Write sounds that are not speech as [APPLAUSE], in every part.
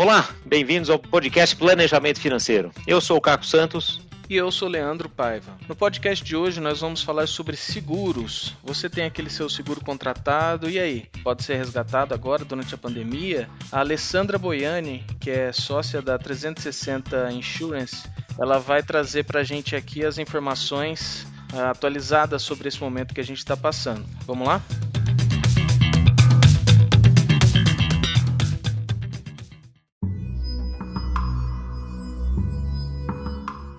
Olá, bem-vindos ao podcast Planejamento Financeiro. Eu sou o Caco Santos. E eu sou Leandro Paiva. No podcast de hoje nós vamos falar sobre seguros. Você tem aquele seu seguro contratado e aí? Pode ser resgatado agora durante a pandemia? A Alessandra Boiani, que é sócia da 360 Insurance, ela vai trazer para a gente aqui as informações uh, atualizadas sobre esse momento que a gente está passando. Vamos lá?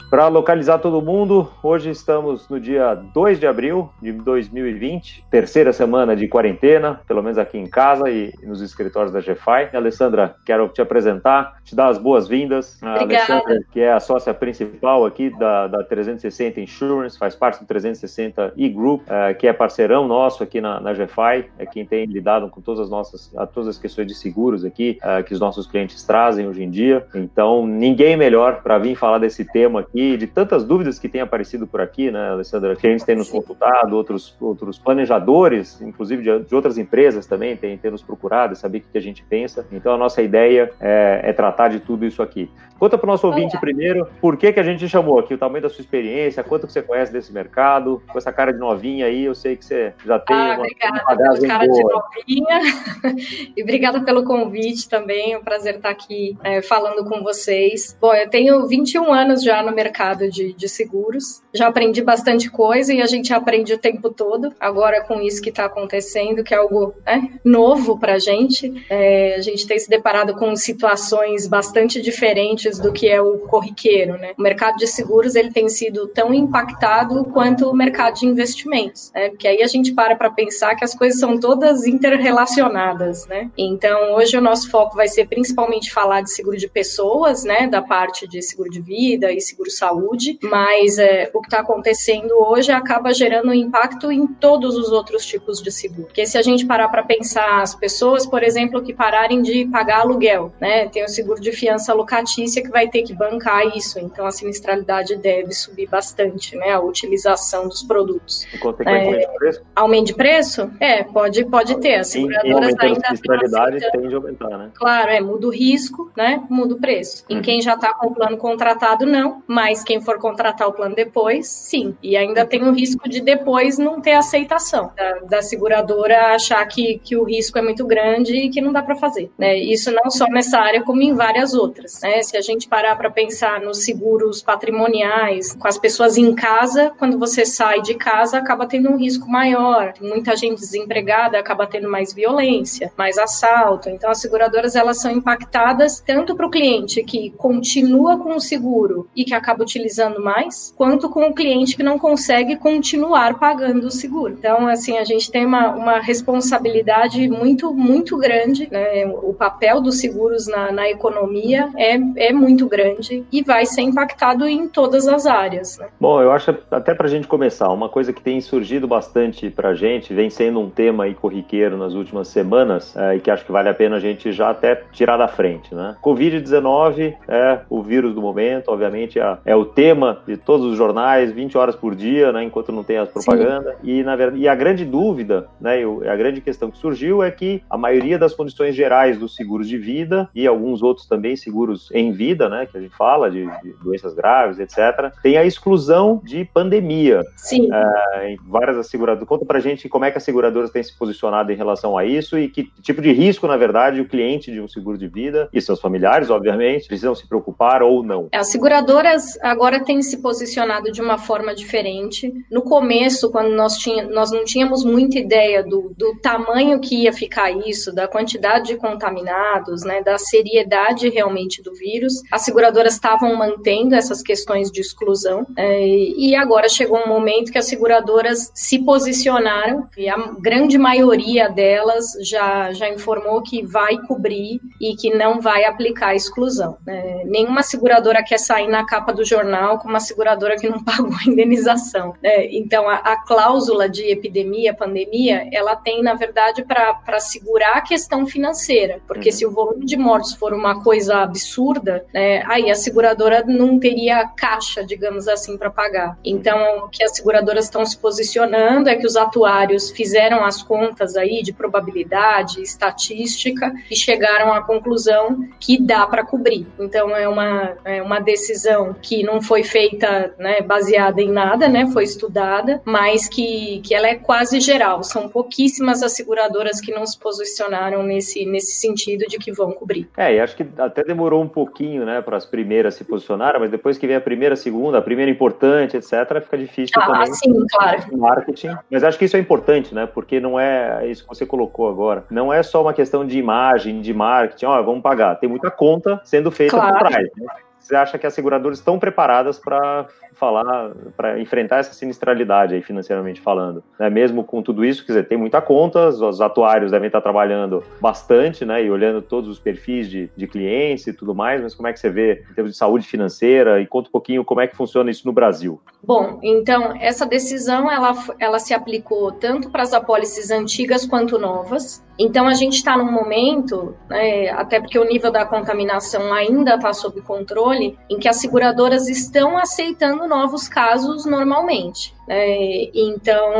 Para localizar todo mundo, hoje estamos no dia 2 de abril de 2020, terceira semana de quarentena, pelo menos aqui em casa e nos escritórios da GFI. Alessandra, quero te apresentar, te dar as boas-vindas. A Alessandra, que é a sócia principal aqui da, da 360 Insurance, faz parte do 360 e-Group, uh, que é parceirão nosso aqui na, na GFI, é quem tem lidado com todas as nossas, todas as questões de seguros aqui, uh, que os nossos clientes trazem hoje em dia. Então, ninguém melhor para vir falar desse tema aqui de tantas dúvidas que têm aparecido por aqui, né, Alessandra? Clientes têm nos consultado, outros, outros planejadores, inclusive de, de outras empresas também, têm, têm nos procurado, saber o que a gente pensa. Então, a nossa ideia é, é tratar de tudo isso aqui. Conta para o nosso ouvinte Olá. primeiro por que, que a gente chamou aqui, o tamanho da sua experiência, quanto que você conhece desse mercado, com essa cara de novinha aí, eu sei que você já tem ah, uma, obrigada uma cara boa. de novinha [LAUGHS] e obrigada pelo convite também, é um prazer estar aqui é, falando com vocês. Bom, eu tenho 21 anos já no mercado de, de seguros, já aprendi bastante coisa e a gente aprende o tempo todo, agora com isso que está acontecendo, que é algo né, novo para a gente, é, a gente tem se deparado com situações bastante diferentes do que é o corriqueiro, né? O mercado de seguros ele tem sido tão impactado quanto o mercado de investimentos, né? Porque aí a gente para para pensar que as coisas são todas interrelacionadas, né? Então hoje o nosso foco vai ser principalmente falar de seguro de pessoas, né? Da parte de seguro de vida e seguro saúde, mas é, o que está acontecendo hoje acaba gerando impacto em todos os outros tipos de seguro. Porque se a gente parar para pensar as pessoas, por exemplo, que pararem de pagar aluguel, né? Tem o seguro de fiança locatícia que vai ter que bancar isso, então a sinistralidade deve subir bastante, né? A utilização dos produtos. E consequentemente é, de preço? Aumento de preço? É, pode, pode ter. As seguradoras e, ainda a sinistralidade tende a aumentar, né? Claro, é, muda o risco, né? Muda o preço. Em uhum. quem já está com o plano contratado, não, mas quem for contratar o plano depois, sim. E ainda tem o risco de depois não ter aceitação da, da seguradora achar que, que o risco é muito grande e que não dá para fazer, né? Isso não só nessa área, como em várias outras, né? Se a gente parar para pensar nos seguros patrimoniais, com as pessoas em casa, quando você sai de casa, acaba tendo um risco maior. Muita gente desempregada acaba tendo mais violência, mais assalto. Então, as seguradoras elas são impactadas tanto para o cliente que continua com o seguro e que acaba utilizando mais, quanto com o cliente que não consegue continuar pagando o seguro. Então, assim, a gente tem uma, uma responsabilidade muito, muito grande. Né? O papel dos seguros na, na economia é, é muito grande e vai ser impactado em todas as áreas. Né? Bom, eu acho até para a gente começar, uma coisa que tem surgido bastante para a gente, vem sendo um tema aí corriqueiro nas últimas semanas é, e que acho que vale a pena a gente já até tirar da frente, né? Covid-19 é o vírus do momento, obviamente é, é, o tema de todos os jornais, 20 horas por dia, né? Enquanto não tem as propagandas e na verdade e a grande dúvida, né? A grande questão que surgiu é que a maioria das condições gerais dos seguros de vida e alguns outros também seguros em vida vida, né, que a gente fala de, de doenças graves, etc., tem a exclusão de pandemia. Sim. É, em várias asseguradoras. Conta pra gente como é que as seguradoras têm se posicionado em relação a isso e que tipo de risco, na verdade, o cliente de um seguro de vida e seus familiares, obviamente, precisam se preocupar ou não. As seguradoras agora têm se posicionado de uma forma diferente. No começo, quando nós, tinha, nós não tínhamos muita ideia do, do tamanho que ia ficar isso, da quantidade de contaminados, né, da seriedade realmente do vírus, as seguradoras estavam mantendo essas questões de exclusão é, e agora chegou um momento que as seguradoras se posicionaram e a grande maioria delas já, já informou que vai cobrir e que não vai aplicar exclusão. É, nenhuma seguradora quer sair na capa do jornal com uma seguradora que não [LAUGHS] pagou a indenização. Né? Então, a, a, cláusula de epidemia, pandemia, ela tem, na verdade, para segurar a questão financeira, porque uhum. se o volume de mortos for uma coisa absurda, né, aí a seguradora não teria caixa, digamos assim, para pagar. Então, o que as seguradoras estão se posicionando é que os atuários fizeram as contas aí de probabilidade, estatística e chegaram à conclusão que dá para cobrir. Então, é uma, é uma decisão que não foi feita né, baseada em nada, né, foi estudada, mas que, que ela é quase geral. São pouquíssimas as seguradoras que não se posicionaram nesse, nesse sentido de que vão cobrir. É, e acho que até demorou um pouquinho né, para as primeiras se posicionarem, mas depois que vem a primeira, a segunda, a primeira importante, etc., fica difícil ah, também. Sim, claro. Marketing. Mas acho que isso é importante, né? Porque não é isso que você colocou agora. Não é só uma questão de imagem, de marketing, ó, oh, vamos pagar. Tem muita conta sendo feita claro. por trás. Né? Você acha que as seguradoras estão preparadas para falar, para enfrentar essa sinistralidade aí, financeiramente falando? Né? Mesmo com tudo isso, quer dizer, tem muita conta, os atuários devem estar trabalhando bastante, né? E olhando todos os perfis de, de clientes e tudo mais, mas como é que você vê em termos de saúde financeira? E conta um pouquinho como é que funciona isso no Brasil. Bom, então, essa decisão, ela, ela se aplicou tanto para as apólices antigas quanto novas. Então, a gente está num momento, né, até porque o nível da contaminação ainda está sob controle, controle em que as seguradoras estão aceitando novos casos normalmente. É, então,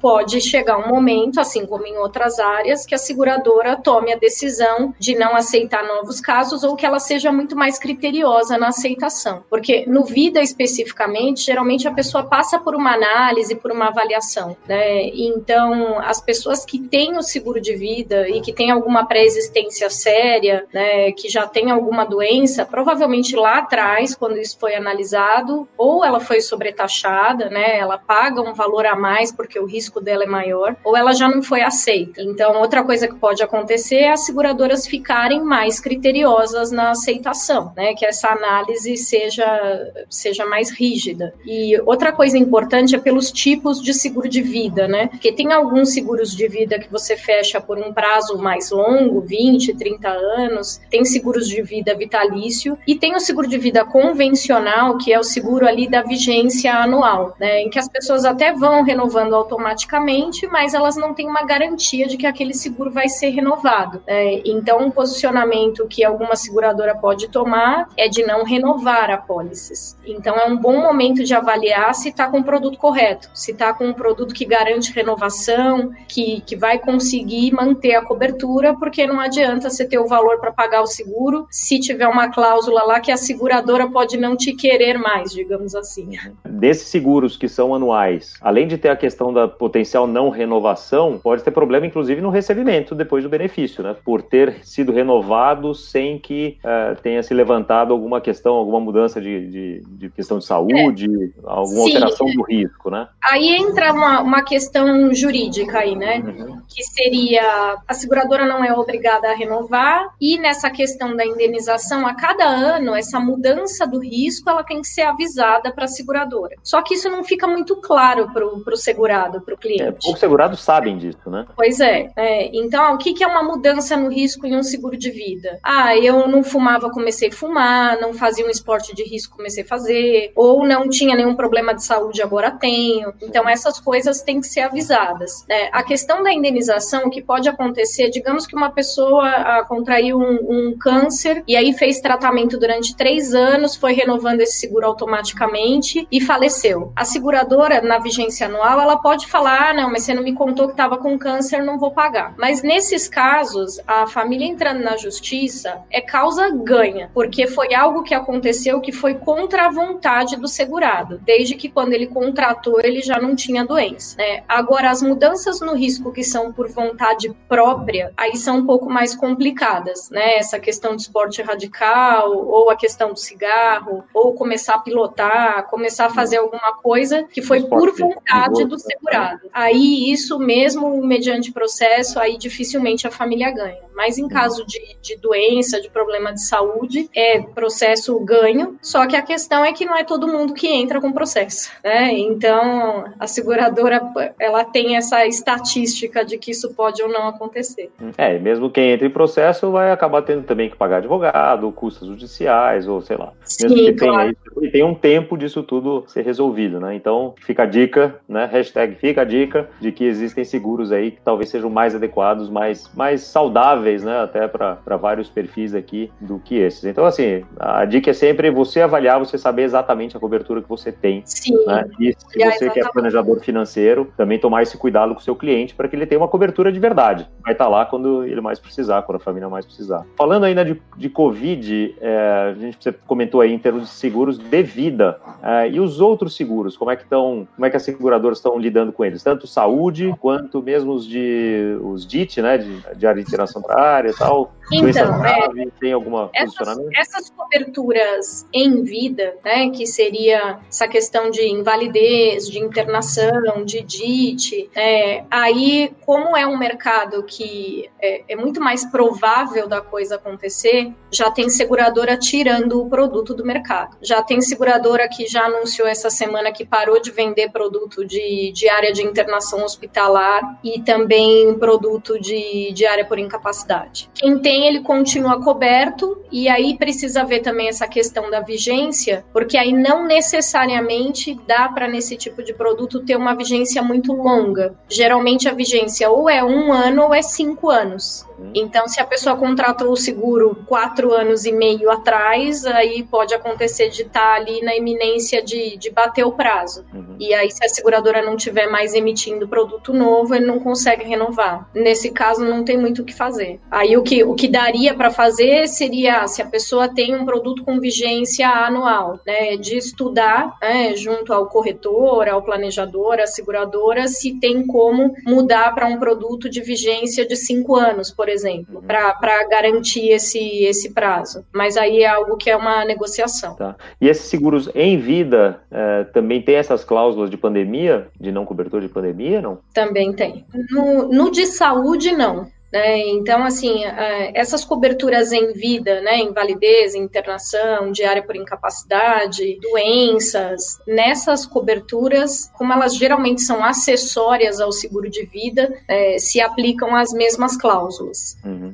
pode chegar um momento, assim como em outras áreas, que a seguradora tome a decisão de não aceitar novos casos ou que ela seja muito mais criteriosa na aceitação. Porque no vida especificamente, geralmente a pessoa passa por uma análise, por uma avaliação. Né? Então, as pessoas que têm o seguro de vida e que têm alguma pré-existência séria, né, que já tem alguma doença, provavelmente lá atrás, quando isso foi analisado, ou ela foi sobretaxada, né? Ela paga um valor a mais porque o risco dela é maior, ou ela já não foi aceita. Então, outra coisa que pode acontecer é as seguradoras ficarem mais criteriosas na aceitação, né? Que essa análise seja, seja mais rígida. E outra coisa importante é pelos tipos de seguro de vida, né? Porque tem alguns seguros de vida que você fecha por um prazo mais longo, 20, 30 anos, tem seguros de vida vitalício e tem o seguro de vida convencional, que é o seguro ali da vigência anual, né? Que as pessoas até vão renovando automaticamente, mas elas não têm uma garantia de que aquele seguro vai ser renovado. Né? Então, um posicionamento que alguma seguradora pode tomar é de não renovar apólices. Então, é um bom momento de avaliar se está com o produto correto, se está com um produto que garante renovação, que, que vai conseguir manter a cobertura, porque não adianta você ter o valor para pagar o seguro se tiver uma cláusula lá que a seguradora pode não te querer mais, digamos assim. Desses seguros que são anuais, além de ter a questão da potencial não renovação, pode ter problema, inclusive, no recebimento depois do benefício, né? Por ter sido renovado sem que uh, tenha se levantado alguma questão, alguma mudança de, de, de questão de saúde, é. alguma Sim. alteração do risco, né? Aí entra uma, uma questão jurídica aí, né? Uhum. Que seria a seguradora não é obrigada a renovar e nessa questão da indenização, a cada ano, essa mudança do risco, ela tem que ser avisada para a seguradora. Só que isso não fica muito claro para o segurado, para o cliente. É, poucos segurados sabem disso, né? Pois é. é. Então, o que, que é uma mudança no risco em um seguro de vida? Ah, eu não fumava, comecei a fumar, não fazia um esporte de risco, comecei a fazer, ou não tinha nenhum problema de saúde, agora tenho. Então, essas coisas têm que ser avisadas. Né? A questão da indenização, o que pode acontecer, digamos que uma pessoa ah, contraiu um, um câncer e aí fez tratamento durante três anos, foi renovando esse seguro automaticamente e faleceu. A seguradora na vigência anual, ela pode falar: ah, não, mas você não me contou que estava com câncer, não vou pagar. Mas nesses casos, a família entrando na justiça é causa ganha, porque foi algo que aconteceu que foi contra a vontade do segurado, desde que quando ele contratou ele já não tinha doença. Né? Agora, as mudanças no risco que são por vontade própria, aí são um pouco mais complicadas, né? Essa questão do esporte radical, ou a questão do cigarro, ou começar a pilotar, começar a fazer alguma coisa que foi por vontade do segurado. Aí isso mesmo mediante processo, aí dificilmente a família ganha. Mas em caso de, de doença, de problema de saúde, é processo ganho. Só que a questão é que não é todo mundo que entra com processo, né? Então a seguradora ela tem essa estatística de que isso pode ou não acontecer. É, mesmo quem entra em processo vai acabar tendo também que pagar advogado, custas judiciais ou sei lá. Sim, mesmo que claro. tenha, tem um tempo disso tudo ser resolvido, né? Então fica a dica, né? Hashtag fica a dica de que existem seguros aí que talvez sejam mais adequados, mais, mais saudáveis, né? Até para vários perfis aqui do que esses. Então, assim, a dica é sempre você avaliar, você saber exatamente a cobertura que você tem. Sim. Né? E se você que é exatamente. planejador financeiro, também tomar esse cuidado com o seu cliente para que ele tenha uma cobertura de verdade. Vai estar lá quando ele mais precisar, quando a família mais precisar. Falando ainda de, de Covid, é, a gente você comentou aí em termos de seguros de vida. é, e os outros seguros, como é que estão, como é que as seguradoras estão lidando com eles? Tanto saúde quanto mesmo os de os DIT, né? De, de área de interação para área e tal. Então, é, grave, tem alguma Essas, essas coberturas em vida, né, que seria essa questão de invalidez, de internação, de DIT, é, aí, como é um mercado que é, é muito mais provável da coisa acontecer, já tem seguradora tirando o produto do mercado. Já tem seguradora que já anunciou essa semana que parou de vender produto de, de área de internação hospitalar e também produto de, de área por incapacidade. Quem tem, ele continua coberto, e aí precisa ver também essa questão da vigência, porque aí não necessariamente dá para nesse tipo de produto ter uma vigência muito longa. Geralmente a vigência ou é um ano ou é cinco anos. Então, se a pessoa contratou o seguro quatro anos e meio atrás, aí pode acontecer de estar ali na iminência de, de bater o prazo. Uhum. E aí, se a seguradora não tiver mais emitindo produto novo, ele não consegue renovar. Nesse caso, não tem muito o que fazer. Aí, o que, o que daria para fazer seria, se a pessoa tem um produto com vigência anual, né, de estudar né, junto ao corretor, ao planejador, à seguradora, se tem como mudar para um produto de vigência de cinco anos, por exemplo, para garantir esse, esse prazo. Mas aí é algo que é uma negociação. Tá. E esses seguros em vida eh, também tem essas cláusulas de pandemia, de não cobertura de pandemia, não? Também tem. No, no de saúde, não. Né? Então, assim, eh, essas coberturas em vida, né, invalidez, internação, diária por incapacidade, doenças, nessas coberturas, como elas geralmente são acessórias ao seguro de vida, eh, se aplicam as mesmas cláusulas. Uhum.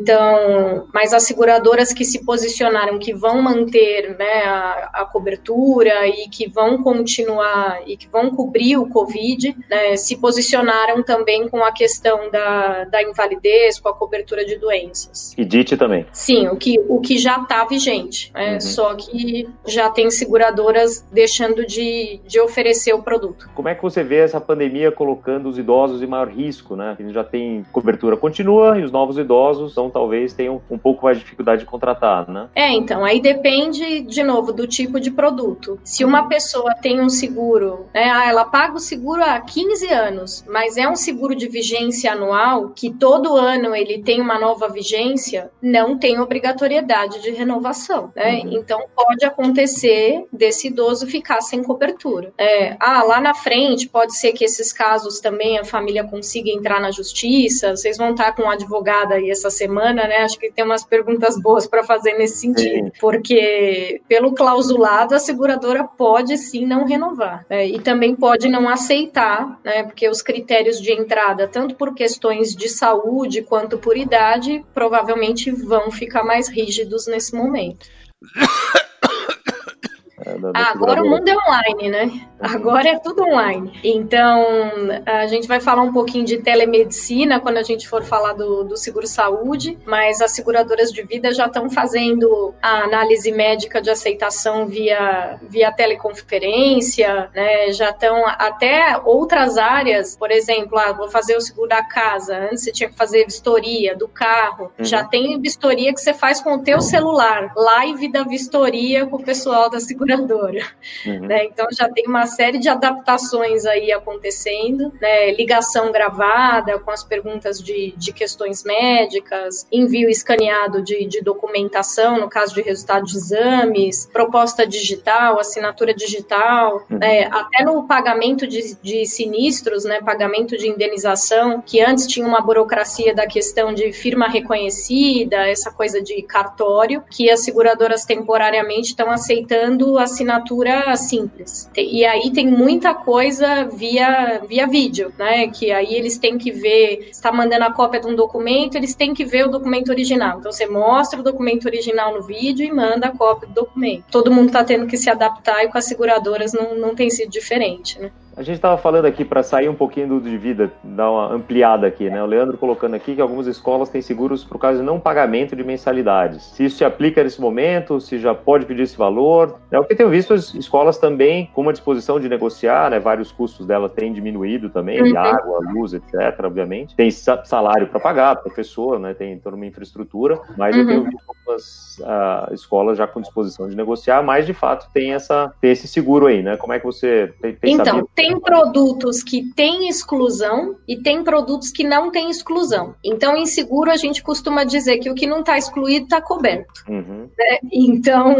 Então, mas as seguradoras que se posicionaram que vão manter né, a, a cobertura e que vão continuar e que vão cobrir o Covid, né, se posicionaram também com a questão da, da invalidez, com a cobertura de doenças. E DIT também. Sim, o que, o que já está vigente, né, Uhum. só que já tem seguradoras deixando de, de oferecer o produto. Como é que você vê essa pandemia colocando os idosos em maior risco, né? Eles já tem cobertura continua e os novos idosos então talvez tenham um pouco mais de dificuldade de contratar, né? É, então, aí depende, de novo, do tipo de produto. Se uma pessoa tem um seguro, né, ah, ela paga o seguro há 15 anos, mas é um seguro de vigência anual, que todo ano ele tem uma nova vigência, não tem obrigatoriedade de renovação, né? Uhum. Então, pode acontecer desse idoso ficar sem cobertura. É, ah, lá na frente, pode ser que esses casos também a família consiga entrar na justiça, vocês vão estar com um advogado aí essa semana, né? Acho que tem umas perguntas boas para fazer nesse sentido, Sim. porque pelo clausulado a seguradora pode sim não renovar né? e também pode não aceitar, né? Porque os critérios de entrada, tanto por questões de saúde quanto por idade, provavelmente vão ficar mais rígidos nesse momento. [COUGHS] É, Ah, agora o mundo é online, né? Agora é tudo online. Então, a gente vai falar um pouquinho de telemedicina quando a gente for falar do, do seguro-saúde, mas as seguradoras de vida já estão fazendo a análise médica de aceitação via, via teleconferência, né? Já estão até outras áreas, por exemplo, ah, vou fazer o seguro da casa, antes você tinha que fazer vistoria do carro, Uhum. já tem vistoria que você faz com o teu celular, live da vistoria com o pessoal da seguradora. Uhum. Né? Então já tem uma série de adaptações aí acontecendo, né? ligação gravada com as perguntas de, de questões médicas, envio escaneado de, de documentação, no caso de resultado de exames, proposta digital, assinatura digital, uhum. né? até no pagamento de, de sinistros, né? pagamento de indenização, que antes tinha uma burocracia da questão de firma reconhecida, essa coisa de cartório, que as seguradoras temporariamente estão aceitando assinatura simples. E aí tem muita coisa via, via vídeo, né? Que aí eles têm que ver, está mandando a cópia de um documento, eles têm que ver o documento original. Então você mostra o documento original no vídeo e manda a cópia do documento. Todo mundo está tendo que se adaptar e com as seguradoras não, não tem sido diferente, né? A gente estava falando aqui para sair um pouquinho do de vida, dar uma ampliada aqui, né? O Leandro colocando aqui que algumas escolas têm seguros por causa de não pagamento de mensalidades. Se isso se aplica nesse momento, se já pode pedir esse valor. É o que eu tenho visto as escolas também com uma disposição de negociar, né? Vários custos delas têm diminuído também, uhum. de água, luz, etc, obviamente. Tem salário para pagar, professor, né? Tem toda uma infraestrutura, mas uhum. eu tenho visto algumas uh, escolas já com disposição de negociar, mas de fato tem essa tem esse seguro aí, né? Como é que você tem, tem então, sabido? tem tem produtos que têm exclusão e tem produtos que não têm exclusão. Então, em seguro, a gente costuma dizer que o que não está excluído está coberto. Uhum. Né? Então,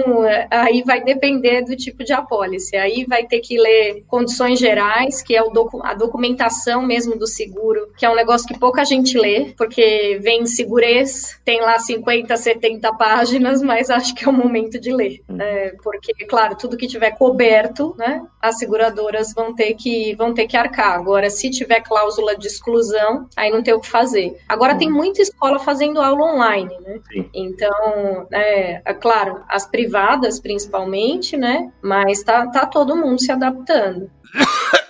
aí vai depender do tipo de apólice. Aí vai ter que ler condições gerais, que é docu a documentação mesmo do seguro, que é um negócio que pouca gente lê, porque vem segurez, tem lá 50, 70 páginas, [LAUGHS] mas acho que é o momento de ler. Uhum. É, porque, claro, tudo que tiver coberto, né, as seguradoras vão ter que vão ter que arcar. Agora, se tiver cláusula de exclusão, aí não tem o que fazer. Agora, tem muita escola fazendo aula online, né? Sim. Então, é, é, claro, as privadas principalmente, né? Mas tá, tá todo mundo se adaptando. [COUGHS]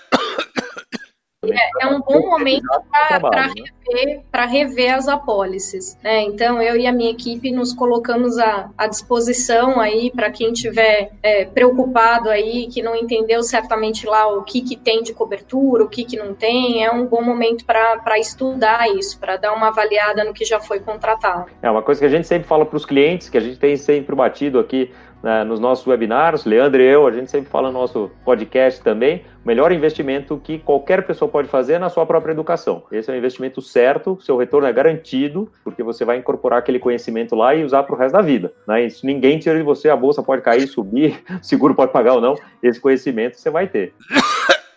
É, é, um bom momento para né? rever, rever as apólices. Né? Então, eu e a minha equipe nos colocamos à, à disposição aí para quem tiver é, preocupado aí, que não entendeu certamente lá o que, que tem de cobertura, o que, que não tem. É um bom momento para estudar isso, para dar uma avaliada no que já foi contratado. É uma coisa que a gente sempre fala para os clientes, que a gente tem sempre batido aqui né, nos nossos webinários, Leandro e eu, a gente sempre fala no nosso podcast também, o melhor investimento que qualquer pessoa pode fazer é na sua própria educação. Esse é o investimento certo, seu retorno é garantido, porque você vai incorporar aquele conhecimento lá e usar para o resto da vida. Né? Ninguém tira de você, a bolsa pode cair, subir, [LAUGHS] seguro pode pagar ou não, esse conhecimento você vai ter [LAUGHS]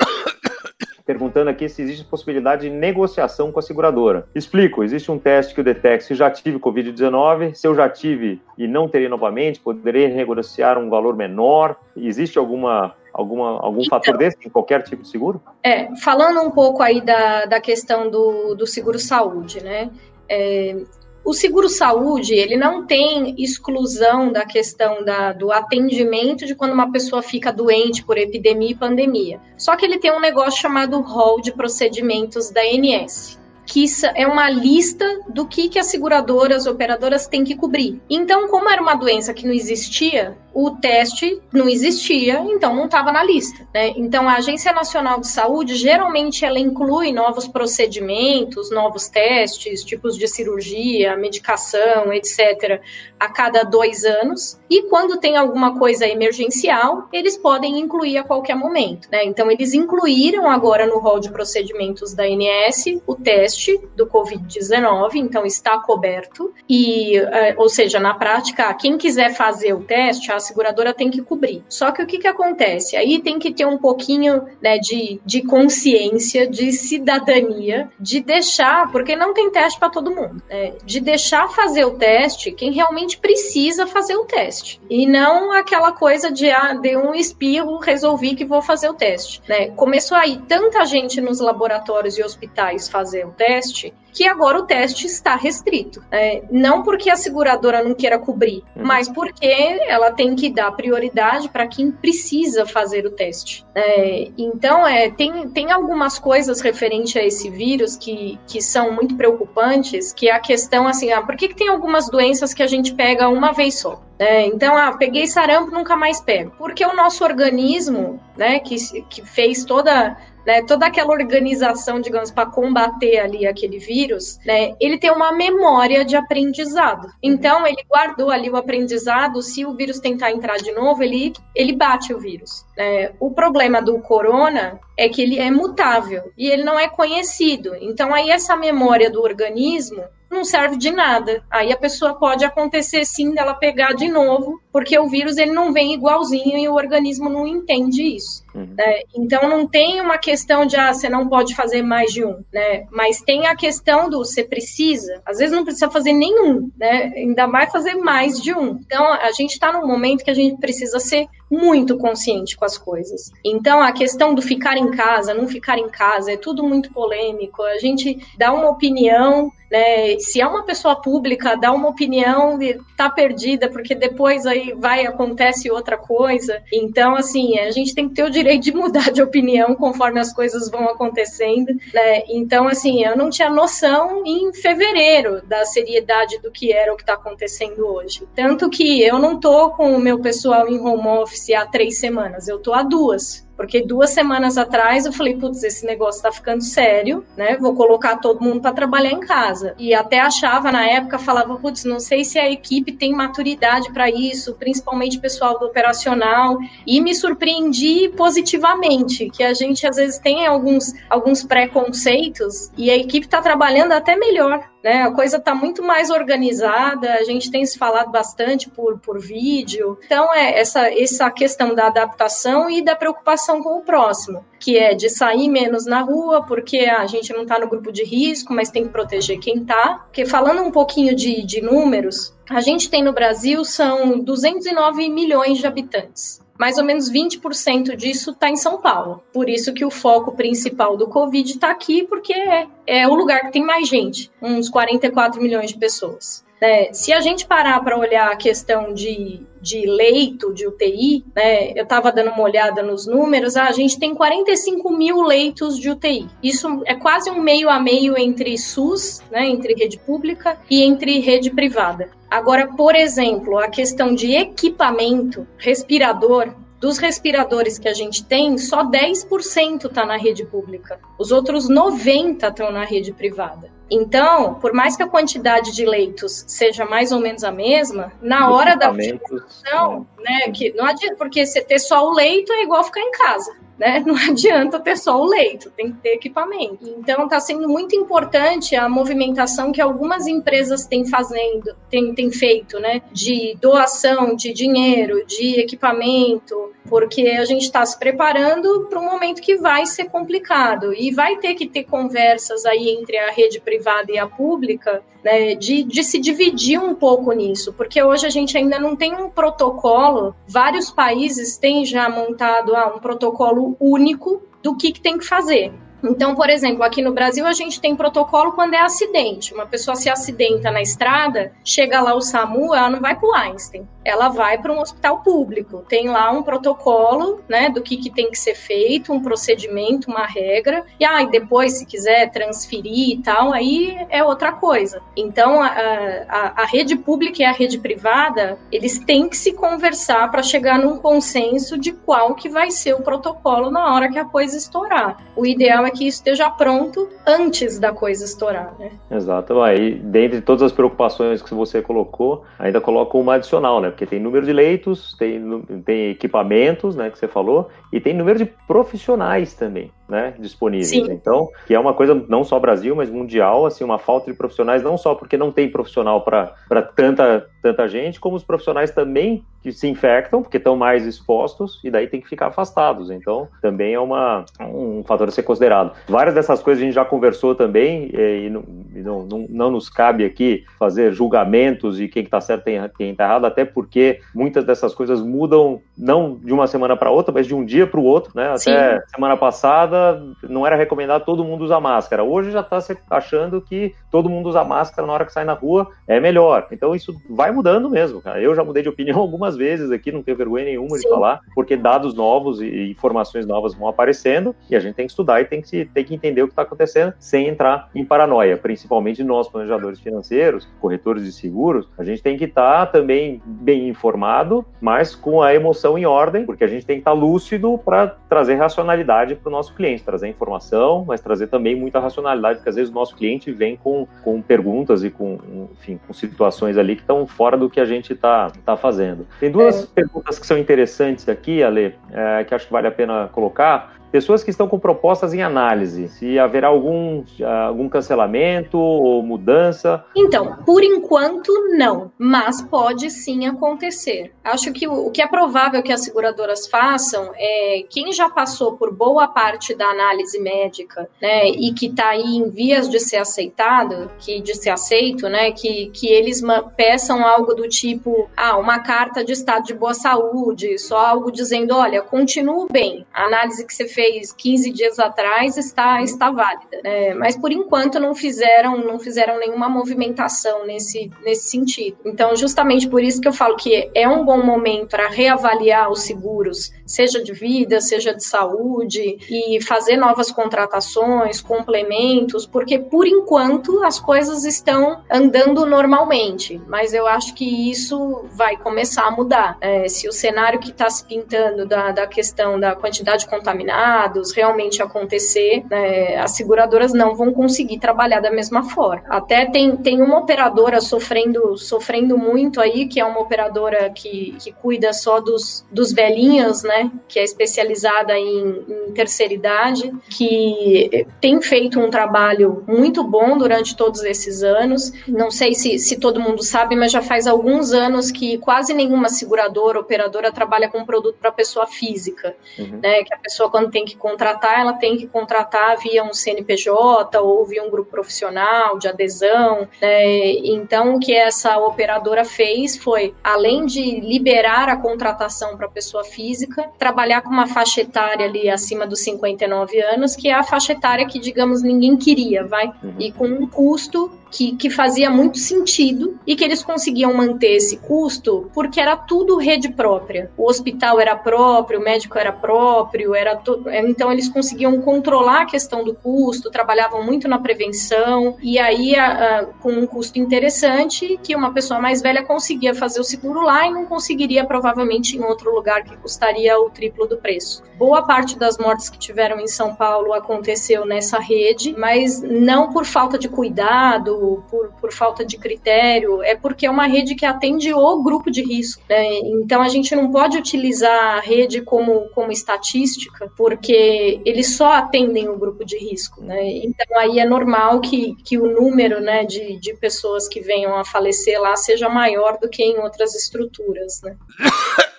perguntando aqui se existe possibilidade de negociação com a seguradora. Explico, existe um teste que o detecta se já tive Covid-19, se eu já tive e não teria novamente, poderei negociar um valor menor. Existe alguma alguma, algum então, fator desse em qualquer tipo de seguro? É, falando um pouco aí da, da questão do, do seguro saúde, né? É, o seguro saúde, ele não tem exclusão da questão da, do atendimento de quando uma pessoa fica doente por epidemia e pandemia. Só que ele tem um negócio chamado rol de procedimentos da ANS que é uma lista do que, que as seguradoras, as operadoras têm que cobrir. Então, como era uma doença que não existia, o teste não existia, então não estava na lista. Né? Então, a Agência Nacional de Saúde, geralmente, ela inclui novos procedimentos, novos testes, tipos de cirurgia, medicação, etc., a cada dois anos. E quando tem alguma coisa emergencial, eles podem incluir a qualquer momento. Né? Então, eles incluíram agora no rol de procedimentos da ANS o teste do Covid-19, então está coberto. E, é, ou seja, na prática, quem quiser fazer o teste, seguradora tem que cobrir. Só que o que, que acontece? Aí tem que ter um pouquinho né, de, de consciência, de cidadania, de deixar, porque não tem teste para todo mundo, né, de deixar fazer o teste quem realmente precisa fazer o teste. E não aquela coisa de, ah, dei um espirro, resolvi que vou fazer o teste. Né? Começou aí tanta gente nos laboratórios e hospitais fazer o teste teste, que agora o teste está restrito. É, não porque a seguradora não queira cobrir, uhum. mas porque ela tem que dar prioridade para quem precisa fazer o teste. É, então, é, tem, tem algumas coisas referente a esse vírus que, que são muito preocupantes, que é a questão assim, ah, por que, que tem algumas doenças que a gente pega uma vez só? É, então, ah, peguei sarampo, nunca mais pego. Porque o nosso organismo, né, que, que fez toda né, toda aquela organização, digamos, para combater ali aquele vírus, né, ele tem uma memória de aprendizado. Então, ele guardou ali o aprendizado, se o vírus tentar entrar de novo, ele, ele bate o vírus. Né? O problema do corona é que ele é mutável e ele não é conhecido. Então, aí essa memória do organismo não serve de nada. Aí a pessoa pode acontecer sim dela pegar de novo, porque o vírus ele não vem igualzinho e o organismo não entende isso. Uhum. Né? Então não tem uma questão de ah, você não pode fazer mais de um, né? Mas tem a questão do você precisa, às vezes não precisa fazer nenhum, né? Ainda mais fazer mais de um. Então a gente está num momento que a gente precisa ser muito consciente com as coisas. Então a questão do ficar em casa, não ficar em casa, é tudo muito polêmico. A gente dá uma opinião né? Se é uma pessoa pública, dá uma opinião e tá perdida, porque depois aí vai acontece outra coisa. Então, assim, a gente tem que ter o direito de mudar de opinião conforme as coisas vão acontecendo, né? Então, assim, eu não tinha noção em fevereiro da seriedade do que era o que está acontecendo hoje. Tanto que eu não tô com o meu pessoal em home office há três semanas, eu tô há duas. Porque duas semanas atrás eu falei, putz, esse negócio tá ficando sério, né? Vou colocar todo mundo para trabalhar em casa. E até achava na época, falava, putz, não sei se a equipe tem maturidade para isso, principalmente o pessoal do operacional. E me surpreendi positivamente, que a gente às vezes tem alguns, alguns preconceitos e a equipe tá trabalhando até melhor né? A coisa está muito mais organizada, a gente tem se falado bastante por, por vídeo. Então, é essa, essa questão da adaptação e da preocupação com o próximo, que é de sair menos na rua, porque a gente não está no grupo de risco, mas tem que proteger quem está. Porque falando um pouquinho de, de números, a gente tem no Brasil são 209 milhões de habitantes mais ou menos 20% disso está em São Paulo. Por isso que o foco principal do Covid está aqui, porque é, é, o lugar que tem mais gente, uns 44 milhões de pessoas. É, se a gente parar para olhar a questão de, de leito, de UTI, né, eu estava dando uma olhada nos números, a gente tem 45 mil leitos de UTI. Isso é quase um meio a meio entre SUS, né, entre rede pública, e entre rede privada. Agora, por exemplo, a questão de equipamento, respirador, dos respiradores que a gente tem, só 10% está na rede pública. Os outros 90% estão na rede privada. Então, por mais que a quantidade de leitos seja mais ou menos a mesma, na hora da utilização, né, que não adianta, porque você ter só o leito é igual ficar em casa né? [LAUGHS] Não adianta ter só o leito, tem que ter equipamento. Então está sendo muito importante a movimentação que algumas empresas têm fazendo, têm, têm feito, né? De doação de dinheiro, de equipamento, porque a gente está se preparando para um momento que vai ser complicado e vai ter que ter conversas aí entre a rede privada e a pública, né, de, de se dividir um pouco nisso, porque hoje a gente ainda não tem um protocolo, vários países têm já montado ah, um protocolo único do que, que tem que fazer. Então, por exemplo, aqui no Brasil a gente tem protocolo quando é acidente. Uma pessoa se acidenta na estrada, chega lá o SAMU, ela não vai para o Einstein, ela vai para um hospital público. Tem lá um protocolo, né, do que, que tem que ser feito, um procedimento, uma regra. E aí ah, depois, se quiser transferir e tal, aí é outra coisa. Então, a, a, a rede pública e a rede privada, eles têm que se conversar para chegar num consenso de qual que vai ser o protocolo na hora que a coisa estourar. O ideal é que isso esteja pronto antes da coisa estourar, né? Exato. Aí, dentre todas as preocupações que você colocou, ainda coloca uma adicional, né? Porque tem número de leitos, tem, tem equipamentos, né, que você falou, e tem número de profissionais também né, disponíveis. Sim. Então, que é uma coisa não só Brasil, mas mundial, assim, uma falta de profissionais, não só porque não tem profissional para tanta, tanta gente, como os profissionais também que se infectam, porque estão mais expostos, e daí tem que ficar afastados. Então, também é uma, um fator a ser considerado. Várias dessas coisas a gente já conversou também, e não, e não, não, não, nos cabe aqui fazer julgamentos de quem está certo e quem está errado, até porque muitas dessas coisas mudam não de uma semana para outra, mas de um dia para o outro, né? Até Sim. semana passada não era recomendado todo mundo usar máscara. Hoje já está se achando que todo mundo usar máscara na hora que sai na rua é melhor. Então isso vai mudando mesmo, cara. Eu já mudei de opinião [LAUGHS] algumas vezes aqui, não tenho vergonha nenhuma Sim. de falar, porque dados novos e informações novas vão aparecendo e a gente tem que estudar e tem que, tem que entender o que está acontecendo sem entrar em paranoia, principalmente nós, planejadores financeiros, corretores de seguros, a gente tem que estar tá também bem informado, mas com a emoção em ordem, porque a gente tem que estar tá lúcido para trazer racionalidade para o nosso cliente, trazer informação, mas trazer também muita racionalidade, porque às vezes o nosso cliente vem com, com perguntas e com, enfim, com situações ali que estão fora do que a gente está tá fazendo. Tem duas é. perguntas que são interessantes aqui, Ale, é, que acho que vale a pena colocar pessoas que estão com propostas em análise, se haverá algum, algum cancelamento ou mudança? Então, por enquanto, não, mas pode sim acontecer. Acho que o, o que é provável que as seguradoras façam é quem já passou por boa parte da análise médica, né, e que está aí em vias de ser aceitado, que de ser aceito, né, que, que eles peçam algo do tipo, ah, uma carta de estado de boa saúde, só algo dizendo, olha, continuo bem, a análise que você fez fez 15 dias atrás está, está válida. É, mas por enquanto não fizeram, não fizeram nenhuma movimentação nesse, nesse sentido. Então, justamente por isso que eu falo que é um bom momento para reavaliar os seguros, seja de vida, seja de saúde, e fazer novas contratações, complementos, porque por enquanto as coisas estão andando normalmente. Mas eu acho que isso vai começar a mudar. É, se o cenário que está se pintando da, da questão da quantidade contaminada, realmente acontecer, né, as seguradoras não vão conseguir trabalhar da mesma forma. Até tem, tem uma operadora sofrendo, sofrendo muito aí, que é uma operadora que, que cuida só dos, dos velhinhos, né, que é especializada em, em terceira idade, que tem feito um trabalho muito bom durante todos esses anos. Não sei se, se todo mundo sabe, mas já faz alguns anos que quase nenhuma seguradora, operadora trabalha com produto para pessoa física, uhum. né, que a pessoa quando tem tem que contratar, ela tem que contratar via um CNPJ ou via um grupo profissional de adesão. Né? Então, o que essa operadora fez foi, além de liberar a contratação para pessoa física, trabalhar com uma faixa etária ali acima dos 59 anos, que é a faixa etária que, digamos, ninguém queria, vai? Uhum. E com um custo que, que fazia muito sentido e que eles conseguiam manter esse custo porque era tudo rede própria. O hospital era próprio, o médico era próprio, era to... então eles conseguiam controlar a questão do custo, trabalhavam muito na prevenção e aí a, a, com um custo interessante que uma pessoa mais velha conseguia fazer o seguro lá e não conseguiria provavelmente em outro lugar que custaria o triplo do preço. Boa parte das mortes que tiveram em São Paulo aconteceu nessa rede, mas não por falta de cuidado por, por falta de critério, é porque é uma rede que atende o grupo de risco. Né? Então a gente não pode utilizar a rede como, como estatística, porque eles só atendem o grupo de risco. Né? Então aí é normal que, que o número né, de, de pessoas que venham a falecer lá seja maior do que em outras estruturas. Né? [COUGHS]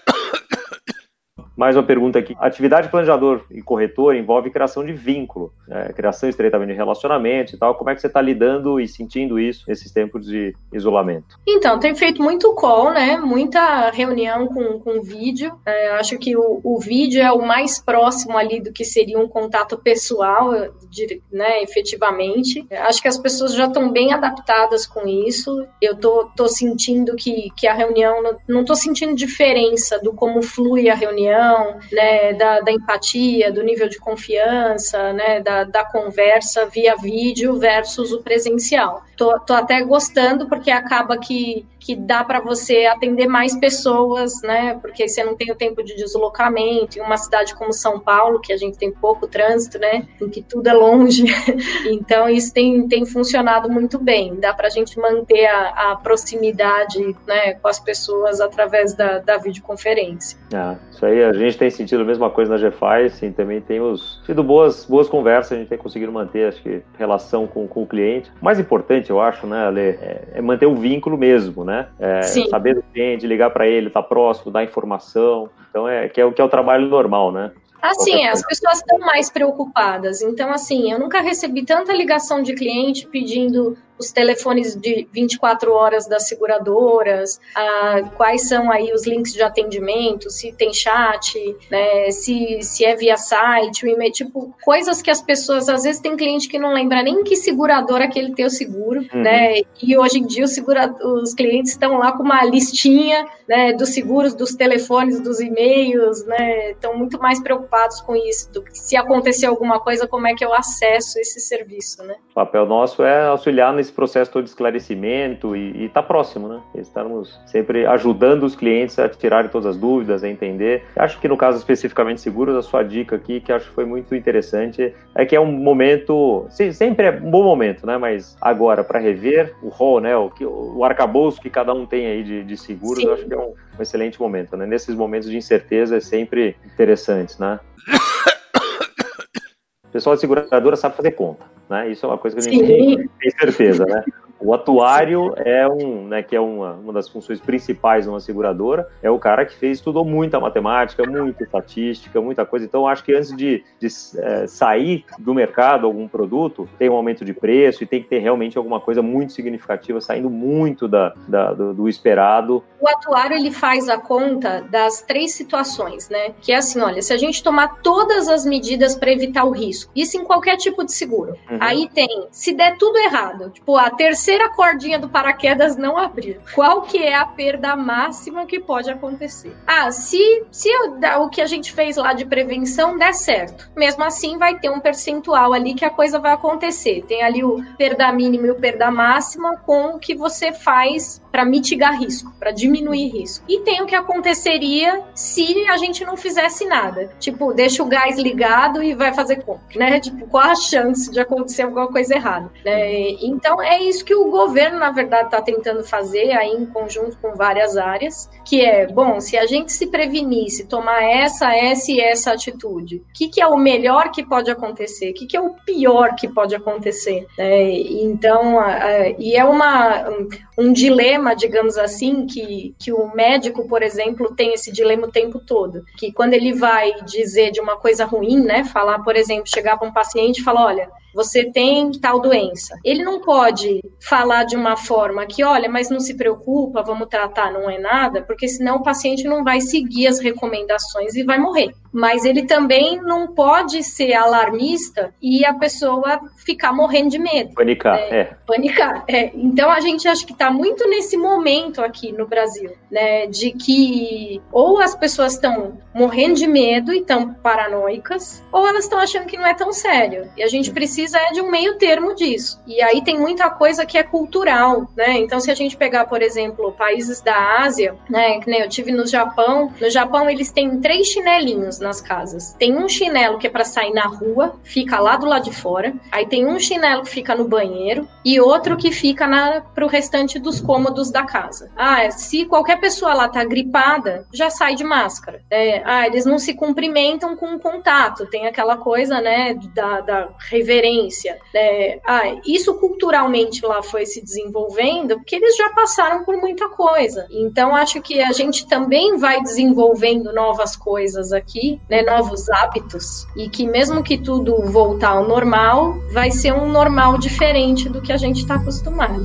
Mais uma pergunta aqui. Atividade planejador e corretor envolve criação de vínculo, né? criação estreitamente de relacionamento e tal. Como é que você está lidando e sentindo isso nesses tempos de isolamento? Então, tem feito muito call, né? Muita reunião com, com vídeo. É, acho que o, o vídeo é o mais próximo ali do que seria um contato pessoal, de, né? Efetivamente. Acho que as pessoas já estão bem adaptadas com isso. Eu tô, tô sentindo que, que a reunião, não estou sentindo diferença do como flui a reunião né, da, da, empatia, do nível de confiança, né, da, da conversa via vídeo versus o presencial. Tô, tô até gostando porque acaba que, que dá para você atender mais pessoas, né? Porque você não tem o tempo de deslocamento. Em uma cidade como São Paulo, que a gente tem pouco trânsito, né? Em que tudo é longe. [LAUGHS] então, isso tem, tem funcionado muito bem. Dá para a gente manter a, a, proximidade né, com as pessoas através da, da videoconferência. Ah, isso aí a gente tem sentido a mesma coisa na GFI, sim, também temos tido boas, boas conversas, a gente tem conseguido manter, acho que, relação com, com o cliente. O mais importante importante, eu acho, né, Ale, é, é manter o vínculo mesmo, né? É, saber do cliente, ligar para ele, estar tá próximo, dar informação. Então, é que é o que é o trabalho normal, né? Assim, as pessoas estão mais preocupadas. Então, assim, eu nunca recebi tanta ligação de cliente pedindo os telefones de 24 horas das seguradoras, ah, quais são aí os links de atendimento, se tem chat, né, se, se é via site, o e-mail, tipo, coisas que as pessoas, às vezes tem cliente que não lembra nem que seguradora que ele tem o seguro, uhum. né, e hoje em dia os, segura, os clientes estão lá com uma listinha, né, dos seguros, dos telefones, dos e-mails, né, estão muito mais preocupados com isso, do que se acontecer alguma coisa, como é que eu acesso esse serviço, né. O papel nosso é auxiliar nesse processo todo de esclarecimento e estar tá próximo, né, estamos sempre ajudando os clientes a tirarem todas as dúvidas, a entender. Acho que no caso especificamente seguros, a sua dica aqui, que acho que foi muito interessante, é que é um momento, sempre é um bom momento, né? Mas agora, para rever o rol, né? O, o arcabouço que cada um tem aí de, de seguros, acho que é um, um excelente momento, né? Nesses momentos de incerteza é sempre interessante, né? [COUGHS] O pessoal de seguradora sabe fazer conta, né? Isso é uma coisa que a gente tem certeza, né? O atuário é um, né, que é uma, uma das funções principais de uma seguradora, é o cara que fez, estudou muita matemática, muita estatística, muita coisa. Então, acho que antes de, de é, sair do mercado algum produto, tem um aumento de preço e tem que ter realmente alguma coisa muito significativa, saindo muito da, da do, do, esperado. O atuário, ele faz a conta das três situações, né? Que é assim, olha, se a gente tomar todas as medidas para evitar o risco, isso em qualquer tipo de seguro, uhum. aí tem, se der tudo errado, tipo, a terceira terceira cordinha do paraquedas não abrir. Qual que é a perda máxima que pode acontecer? Ah, se, se o que a gente fez lá de prevenção der certo, mesmo assim vai ter um percentual ali que a coisa vai acontecer. Tem ali o perda mínima e o perda máxima com o que você faz para mitigar risco, para diminuir risco. E tem o que aconteceria se a gente não fizesse nada. Tipo, deixa o gás ligado e vai fazer como, né? [LAUGHS] Tipo, qual a chance de acontecer alguma coisa errada? Né? Então é isso que o governo, na verdade, está tentando fazer aí em conjunto com várias áreas, que é, bom, se a gente se prevenisse, tomar essa, essa e essa atitude, o que, que é o melhor que pode acontecer? O que, que é o pior que pode acontecer? É, então, e é uma, um dilema, digamos assim, que, que o médico, por exemplo, tem esse dilema o tempo todo, que quando ele vai dizer de uma coisa ruim, né, falar, por exemplo, chegar para um paciente e falar, olha, você tem tal doença. Ele não pode falar de uma forma que, olha, mas não se preocupa, vamos tratar, não é nada, porque senão o paciente não vai seguir as recomendações e vai morrer. Mas ele também não pode ser alarmista e a pessoa ficar morrendo de medo. Panicar, né? é. Panicar, é. Então a gente acha que está muito nesse momento aqui no Brasil, né, de que ou as pessoas estão morrendo de medo e estão paranoicas, ou elas estão achando que não é tão sério. E a gente precisa precisa é de um meio termo disso. E aí tem muita coisa que é cultural, né? Então, se a gente pegar, por exemplo, países da Ásia, né? Que nem eu tive no Japão. No Japão, eles têm três chinelinhos nas casas. Tem um chinelo que é para sair na rua, fica lá do lado de fora. Aí tem um chinelo que fica no banheiro e outro que fica na, pro restante dos cômodos da casa. Ah, se qualquer pessoa lá tá gripada, já sai de máscara. É, ah, eles não se cumprimentam com contato. Tem aquela coisa, né, da, da reverência experiência. Né? Ah, isso culturalmente lá foi se desenvolvendo porque eles já passaram por muita coisa. Então acho que a gente também vai desenvolvendo novas coisas aqui, né? novos hábitos e que mesmo que tudo voltar ao normal, vai ser um normal diferente do que a gente está acostumado.